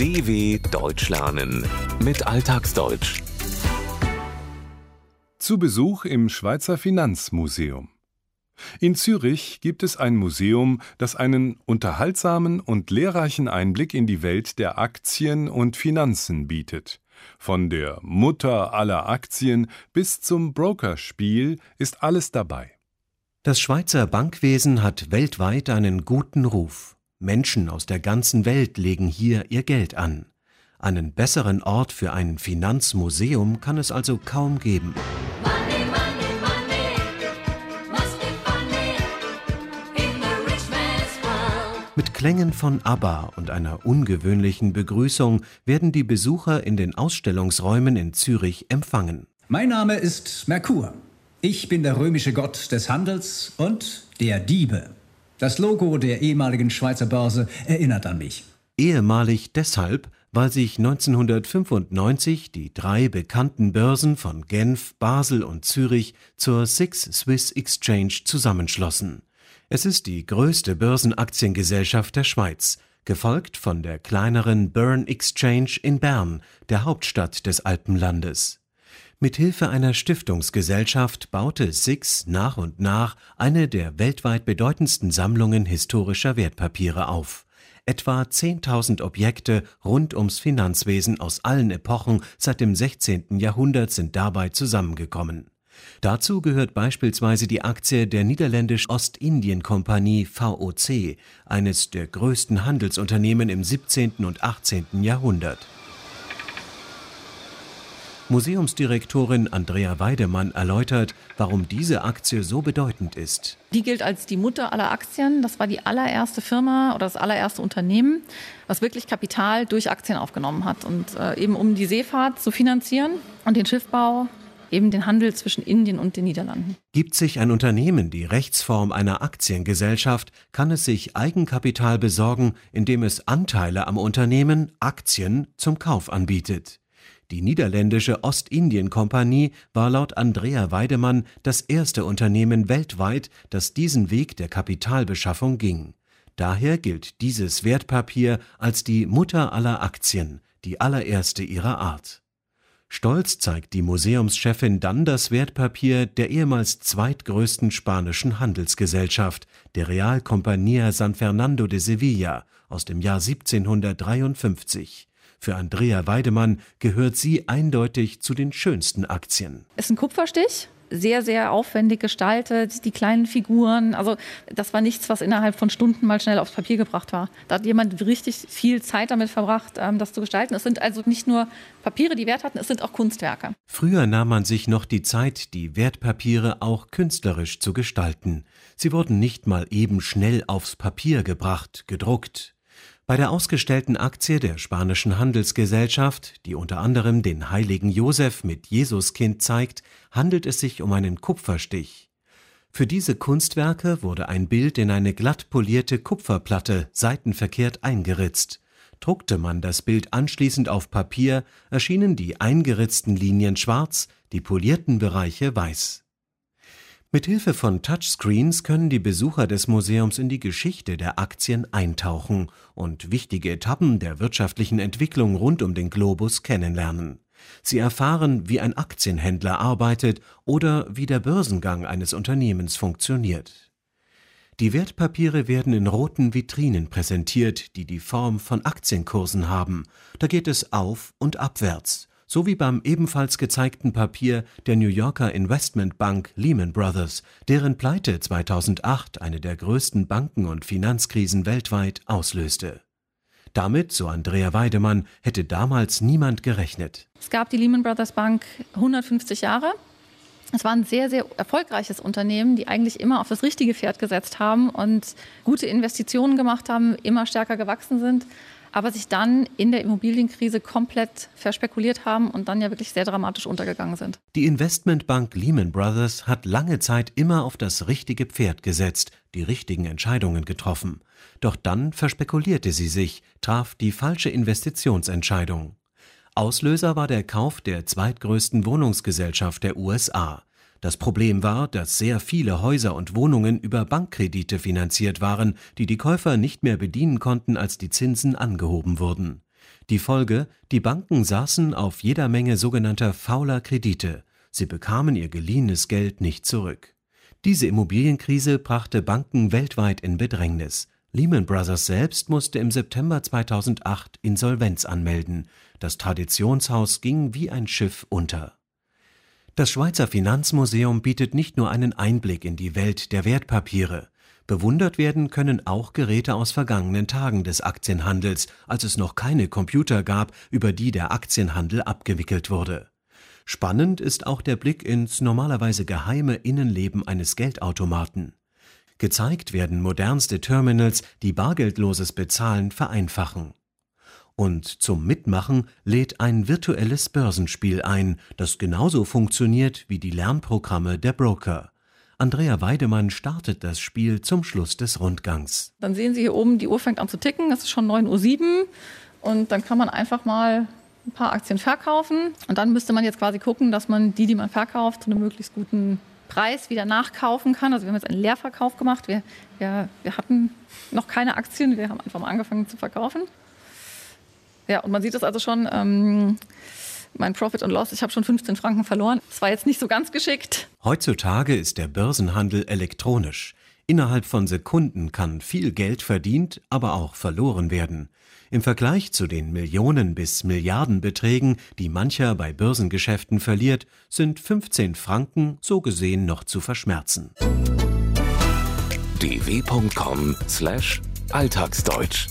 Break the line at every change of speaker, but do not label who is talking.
DW Deutsch lernen mit Alltagsdeutsch.
Zu Besuch im Schweizer Finanzmuseum. In Zürich gibt es ein Museum, das einen unterhaltsamen und lehrreichen Einblick in die Welt der Aktien und Finanzen bietet. Von der Mutter aller Aktien bis zum Brokerspiel ist alles dabei.
Das Schweizer Bankwesen hat weltweit einen guten Ruf. Menschen aus der ganzen Welt legen hier ihr Geld an. Einen besseren Ort für ein Finanzmuseum kann es also kaum geben.
Money, money, money, must be funny in the rich man's world.
Mit Klängen von ABBA und einer ungewöhnlichen Begrüßung werden die Besucher in den Ausstellungsräumen in Zürich empfangen.
Mein Name ist Merkur. Ich bin der römische Gott des Handels und der Diebe. Das Logo der ehemaligen Schweizer Börse erinnert an mich.
Ehemalig deshalb, weil sich 1995 die drei bekannten Börsen von Genf, Basel und Zürich zur Six Swiss Exchange zusammenschlossen. Es ist die größte Börsenaktiengesellschaft der Schweiz, gefolgt von der kleineren Bern Exchange in Bern, der Hauptstadt des Alpenlandes. Mit Hilfe einer Stiftungsgesellschaft baute Six nach und nach eine der weltweit bedeutendsten Sammlungen historischer Wertpapiere auf. Etwa 10.000 Objekte rund ums Finanzwesen aus allen Epochen seit dem 16. Jahrhundert sind dabei zusammengekommen. Dazu gehört beispielsweise die Aktie der Niederländisch-Ostindien-Kompanie VOC, eines der größten Handelsunternehmen im 17. und 18. Jahrhundert. Museumsdirektorin Andrea Weidemann erläutert, warum diese Aktie so bedeutend ist.
Die gilt als die Mutter aller Aktien. Das war die allererste Firma oder das allererste Unternehmen, was wirklich Kapital durch Aktien aufgenommen hat. Und äh, eben um die Seefahrt zu finanzieren und den Schiffbau, eben den Handel zwischen Indien und den Niederlanden.
Gibt sich ein Unternehmen die Rechtsform einer Aktiengesellschaft, kann es sich Eigenkapital besorgen, indem es Anteile am Unternehmen, Aktien, zum Kauf anbietet. Die niederländische Ostindien-Kompanie war laut Andrea Weidemann das erste Unternehmen weltweit, das diesen Weg der Kapitalbeschaffung ging. Daher gilt dieses Wertpapier als die Mutter aller Aktien, die allererste ihrer Art. Stolz zeigt die Museumschefin dann das Wertpapier der ehemals zweitgrößten spanischen Handelsgesellschaft, der Real Compañía San Fernando de Sevilla aus dem Jahr 1753. Für Andrea Weidemann gehört sie eindeutig zu den schönsten Aktien.
Ist ein Kupferstich, sehr, sehr aufwendig gestaltet, die kleinen Figuren. Also das war nichts, was innerhalb von Stunden mal schnell aufs Papier gebracht war. Da hat jemand richtig viel Zeit damit verbracht, ähm, das zu gestalten. Es sind also nicht nur Papiere, die Wert hatten, es sind auch Kunstwerke.
Früher nahm man sich noch die Zeit, die Wertpapiere auch künstlerisch zu gestalten. Sie wurden nicht mal eben schnell aufs Papier gebracht, gedruckt. Bei der ausgestellten Aktie der spanischen Handelsgesellschaft, die unter anderem den heiligen Josef mit Jesuskind zeigt, handelt es sich um einen Kupferstich. Für diese Kunstwerke wurde ein Bild in eine glatt polierte Kupferplatte seitenverkehrt eingeritzt. Druckte man das Bild anschließend auf Papier, erschienen die eingeritzten Linien schwarz, die polierten Bereiche weiß. Mit Hilfe von Touchscreens können die Besucher des Museums in die Geschichte der Aktien eintauchen und wichtige Etappen der wirtschaftlichen Entwicklung rund um den Globus kennenlernen. Sie erfahren, wie ein Aktienhändler arbeitet oder wie der Börsengang eines Unternehmens funktioniert. Die Wertpapiere werden in roten Vitrinen präsentiert, die die Form von Aktienkursen haben. Da geht es auf und abwärts so wie beim ebenfalls gezeigten Papier der New Yorker Investmentbank Lehman Brothers, deren Pleite 2008 eine der größten Banken- und Finanzkrisen weltweit auslöste. Damit, so Andrea Weidemann, hätte damals niemand gerechnet.
Es gab die Lehman Brothers Bank 150 Jahre. Es war ein sehr, sehr erfolgreiches Unternehmen, die eigentlich immer auf das richtige Pferd gesetzt haben und gute Investitionen gemacht haben, immer stärker gewachsen sind aber sich dann in der Immobilienkrise komplett verspekuliert haben und dann ja wirklich sehr dramatisch untergegangen sind.
Die Investmentbank Lehman Brothers hat lange Zeit immer auf das richtige Pferd gesetzt, die richtigen Entscheidungen getroffen. Doch dann verspekulierte sie sich, traf die falsche Investitionsentscheidung. Auslöser war der Kauf der zweitgrößten Wohnungsgesellschaft der USA. Das Problem war, dass sehr viele Häuser und Wohnungen über Bankkredite finanziert waren, die die Käufer nicht mehr bedienen konnten, als die Zinsen angehoben wurden. Die Folge, die Banken saßen auf jeder Menge sogenannter fauler Kredite. Sie bekamen ihr geliehenes Geld nicht zurück. Diese Immobilienkrise brachte Banken weltweit in Bedrängnis. Lehman Brothers selbst musste im September 2008 Insolvenz anmelden. Das Traditionshaus ging wie ein Schiff unter. Das Schweizer Finanzmuseum bietet nicht nur einen Einblick in die Welt der Wertpapiere. Bewundert werden können auch Geräte aus vergangenen Tagen des Aktienhandels, als es noch keine Computer gab, über die der Aktienhandel abgewickelt wurde. Spannend ist auch der Blick ins normalerweise geheime Innenleben eines Geldautomaten. Gezeigt werden modernste Terminals, die bargeldloses Bezahlen vereinfachen. Und zum Mitmachen lädt ein virtuelles Börsenspiel ein, das genauso funktioniert wie die Lernprogramme der Broker. Andrea Weidemann startet das Spiel zum Schluss des Rundgangs.
Dann sehen Sie hier oben, die Uhr fängt an zu ticken. Es ist schon 9.07 Uhr. Und dann kann man einfach mal ein paar Aktien verkaufen. Und dann müsste man jetzt quasi gucken, dass man die, die man verkauft, zu einem möglichst guten Preis wieder nachkaufen kann. Also wir haben jetzt einen Leerverkauf gemacht. Wir, wir, wir hatten noch keine Aktien. Wir haben einfach mal angefangen zu verkaufen. Ja, und man sieht es also schon. Ähm, mein Profit und Loss, ich habe schon 15 Franken verloren. Das war jetzt nicht so ganz geschickt.
Heutzutage ist der Börsenhandel elektronisch. Innerhalb von Sekunden kann viel Geld verdient, aber auch verloren werden. Im Vergleich zu den Millionen bis Milliardenbeträgen, die mancher bei Börsengeschäften verliert, sind 15 Franken so gesehen noch zu verschmerzen.
dw.com/alltagsdeutsch